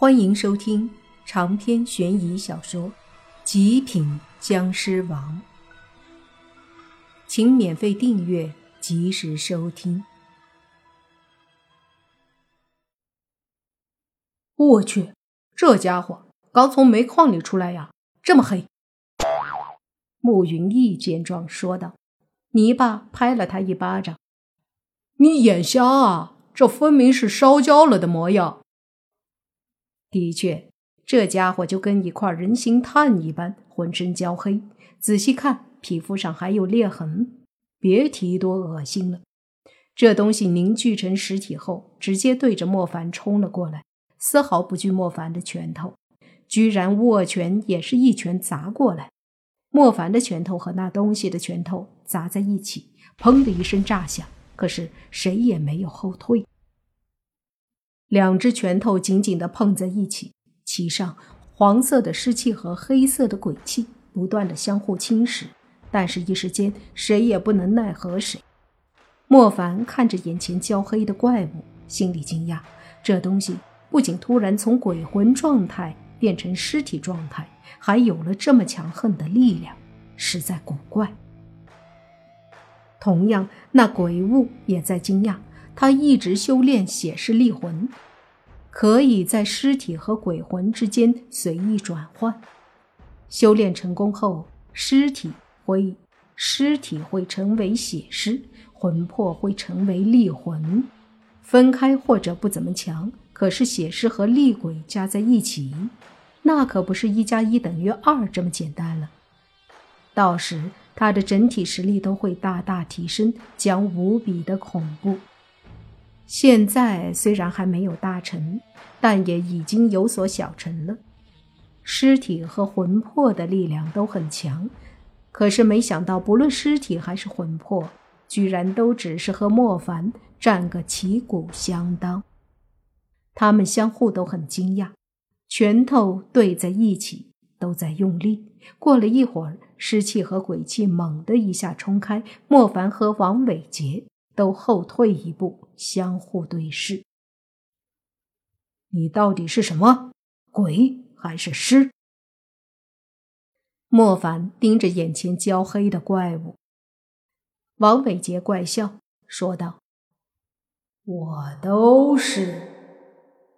欢迎收听长篇悬疑小说《极品僵尸王》，请免费订阅，及时收听。我去，这家伙刚从煤矿里出来呀，这么黑！慕云逸见状说道。泥巴拍了他一巴掌：“你眼瞎啊？这分明是烧焦了的模样。”的确，这家伙就跟一块人形炭一般，浑身焦黑。仔细看，皮肤上还有裂痕，别提多恶心了。这东西凝聚成实体后，直接对着莫凡冲了过来，丝毫不惧莫凡的拳头，居然握拳也是一拳砸过来。莫凡的拳头和那东西的拳头砸在一起，砰的一声炸响，可是谁也没有后退。两只拳头紧紧地碰在一起，其上黄色的湿气和黑色的鬼气不断地相互侵蚀，但是，一时间谁也不能奈何谁。莫凡看着眼前焦黑的怪物，心里惊讶：这东西不仅突然从鬼魂状态变成尸体状态，还有了这么强横的力量，实在古怪。同样，那鬼物也在惊讶。他一直修炼血尸厉魂，可以在尸体和鬼魂之间随意转换。修炼成功后，尸体会尸体会成为血尸，魂魄会成为厉魂。分开或者不怎么强，可是血尸和厉鬼加在一起，那可不是一加一等于二这么简单了。到时他的整体实力都会大大提升，将无比的恐怖。现在虽然还没有大成，但也已经有所小成了。尸体和魂魄的力量都很强，可是没想到，不论尸体还是魂魄，居然都只是和莫凡战个旗鼓相当。他们相互都很惊讶，拳头对在一起，都在用力。过了一会儿，尸气和鬼气猛地一下冲开，莫凡和王伟杰。都后退一步，相互对视。你到底是什么鬼还是尸？莫凡盯着眼前焦黑的怪物。王伟杰怪笑说道：“我都是，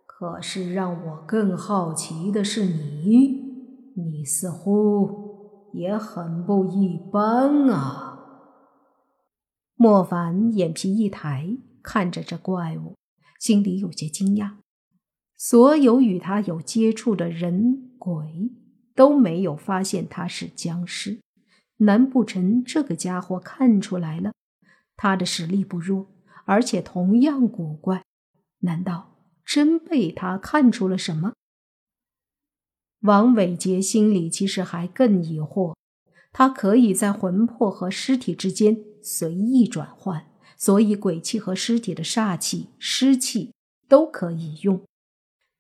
可是让我更好奇的是你，你似乎也很不一般啊。”莫凡眼皮一抬，看着这怪物，心里有些惊讶。所有与他有接触的人鬼都没有发现他是僵尸，难不成这个家伙看出来了？他的实力不弱，而且同样古怪，难道真被他看出了什么？王伟杰心里其实还更疑惑。他可以在魂魄和尸体之间随意转换，所以鬼气和尸体的煞气、湿气都可以用。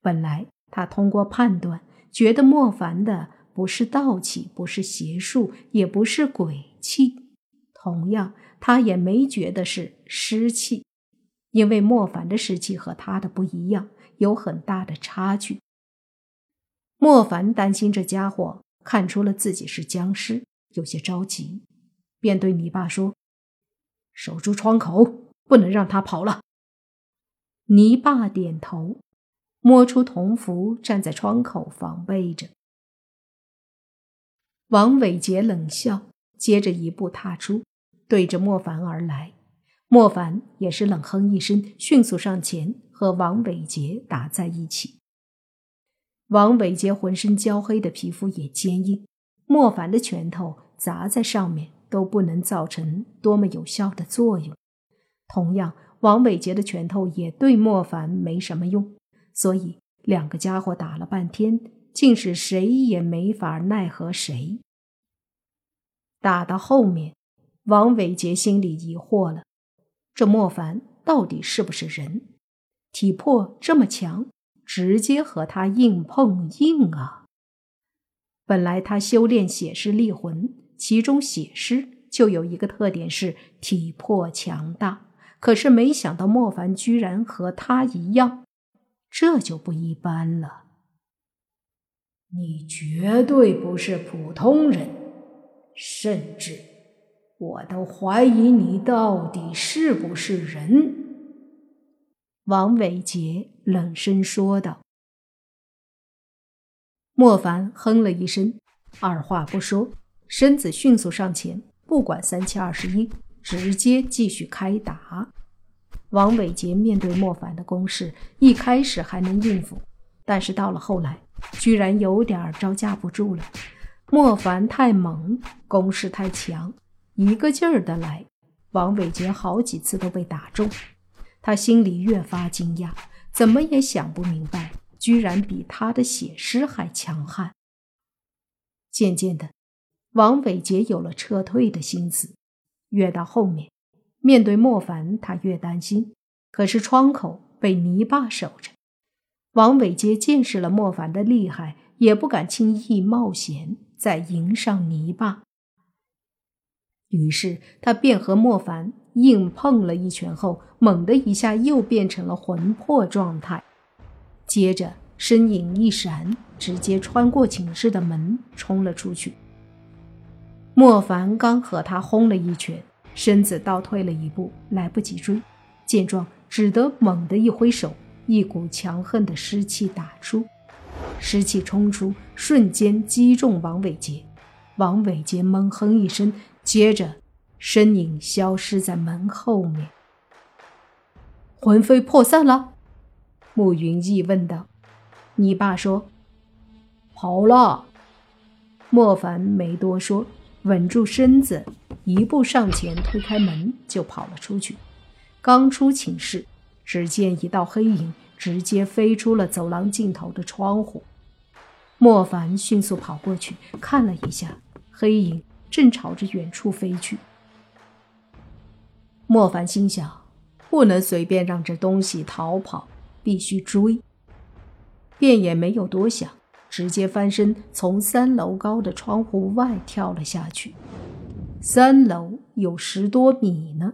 本来他通过判断，觉得莫凡的不是道气，不是邪术，也不是鬼气。同样，他也没觉得是湿气，因为莫凡的湿气和他的不一样，有很大的差距。莫凡担心这家伙看出了自己是僵尸。有些着急，便对泥巴说：“守住窗口，不能让他跑了。”泥巴点头，摸出铜符，站在窗口防备着。王伟杰冷笑，接着一步踏出，对着莫凡而来。莫凡也是冷哼一声，迅速上前和王伟杰打在一起。王伟杰浑身焦黑的皮肤也坚硬。莫凡的拳头砸在上面都不能造成多么有效的作用，同样，王伟杰的拳头也对莫凡没什么用，所以两个家伙打了半天，竟是谁也没法奈何谁。打到后面，王伟杰心里疑惑了：这莫凡到底是不是人？体魄这么强，直接和他硬碰硬啊！本来他修炼血尸厉魂，其中血尸就有一个特点是体魄强大。可是没想到莫凡居然和他一样，这就不一般了。你绝对不是普通人，甚至我都怀疑你到底是不是人。”王伟杰冷声说道。莫凡哼了一声，二话不说，身子迅速上前，不管三七二十一，直接继续开打。王伟杰面对莫凡的攻势，一开始还能应付，但是到了后来，居然有点招架不住了。莫凡太猛，攻势太强，一个劲儿的来，王伟杰好几次都被打中。他心里越发惊讶，怎么也想不明白。居然比他的写诗还强悍。渐渐的，王伟杰有了撤退的心思。越到后面，面对莫凡，他越担心。可是窗口被泥巴守着，王伟杰见识了莫凡的厉害，也不敢轻易冒险再迎上泥巴。于是他便和莫凡硬碰了一拳后，猛的一下又变成了魂魄状态。接着身影一闪，直接穿过寝室的门冲了出去。莫凡刚和他轰了一拳，身子倒退了一步，来不及追，见状只得猛地一挥手，一股强横的湿气打出，湿气冲出，瞬间击中王伟杰。王伟杰闷哼一声，接着身影消失在门后面，魂飞魄散了。慕云逸问道：“你爸说跑了。”莫凡没多说，稳住身子，一步上前，推开门就跑了出去。刚出寝室，只见一道黑影直接飞出了走廊尽头的窗户。莫凡迅速跑过去，看了一下，黑影正朝着远处飞去。莫凡心想：不能随便让这东西逃跑。必须追，便也没有多想，直接翻身从三楼高的窗户外跳了下去。三楼有十多米呢，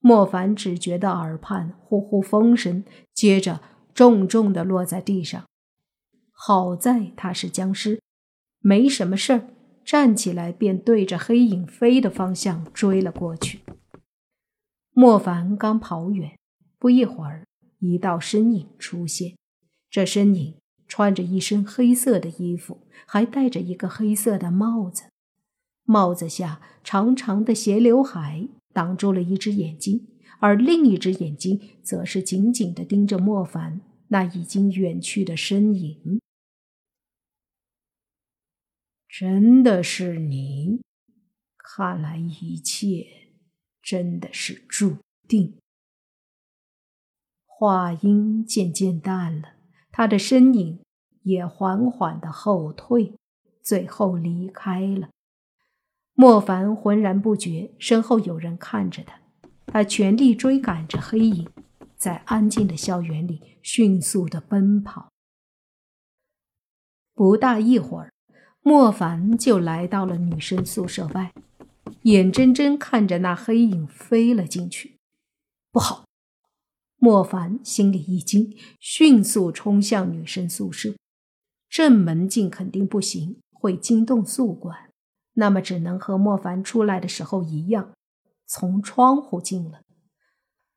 莫凡只觉得耳畔呼呼风声，接着重重的落在地上。好在他是僵尸，没什么事儿，站起来便对着黑影飞的方向追了过去。莫凡刚跑远，不一会儿。一道身影出现，这身影穿着一身黑色的衣服，还戴着一个黑色的帽子，帽子下长长的斜刘海挡住了一只眼睛，而另一只眼睛则是紧紧地盯着莫凡那已经远去的身影。真的是你？看来一切真的是注定。话音渐渐淡了，他的身影也缓缓的后退，最后离开了。莫凡浑然不觉身后有人看着他，他全力追赶着黑影，在安静的校园里迅速的奔跑。不大一会儿，莫凡就来到了女生宿舍外，眼睁睁看着那黑影飞了进去。不好！莫凡心里一惊，迅速冲向女生宿舍。正门进肯定不行，会惊动宿管。那么只能和莫凡出来的时候一样，从窗户进了。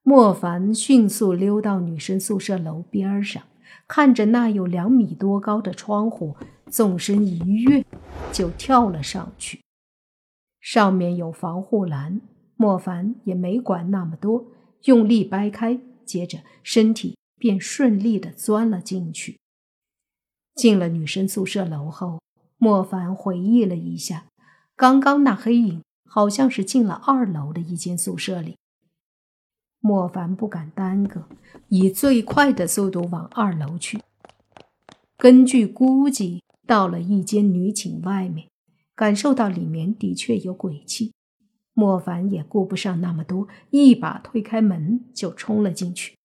莫凡迅速溜到女生宿舍楼边上，看着那有两米多高的窗户，纵身一跃，就跳了上去。上面有防护栏，莫凡也没管那么多，用力掰开。接着，身体便顺利的钻了进去。进了女生宿舍楼后，莫凡回忆了一下，刚刚那黑影好像是进了二楼的一间宿舍里。莫凡不敢耽搁，以最快的速度往二楼去。根据估计，到了一间女寝外面，感受到里面的确有鬼气。莫凡也顾不上那么多，一把推开门就冲了进去。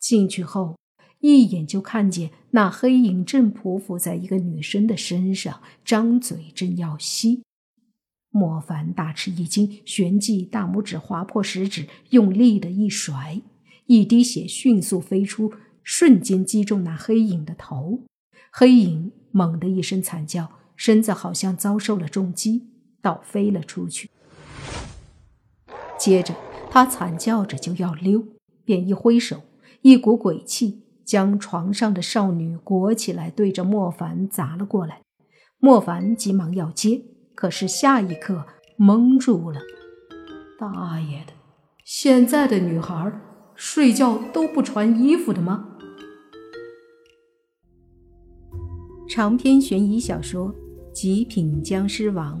进去后，一眼就看见那黑影正匍匐在一个女生的身上，张嘴正要吸。莫凡大吃一惊，旋即大拇指划破食指，用力的一甩，一滴血迅速飞出，瞬间击中那黑影的头。黑影猛地一声惨叫，身子好像遭受了重击，倒飞了出去。接着，他惨叫着就要溜，便一挥手，一股鬼气将床上的少女裹起来，对着莫凡砸了过来。莫凡急忙要接，可是下一刻蒙住了。大爷的，现在的女孩睡觉都不穿衣服的吗？长篇悬疑小说《极品僵尸王》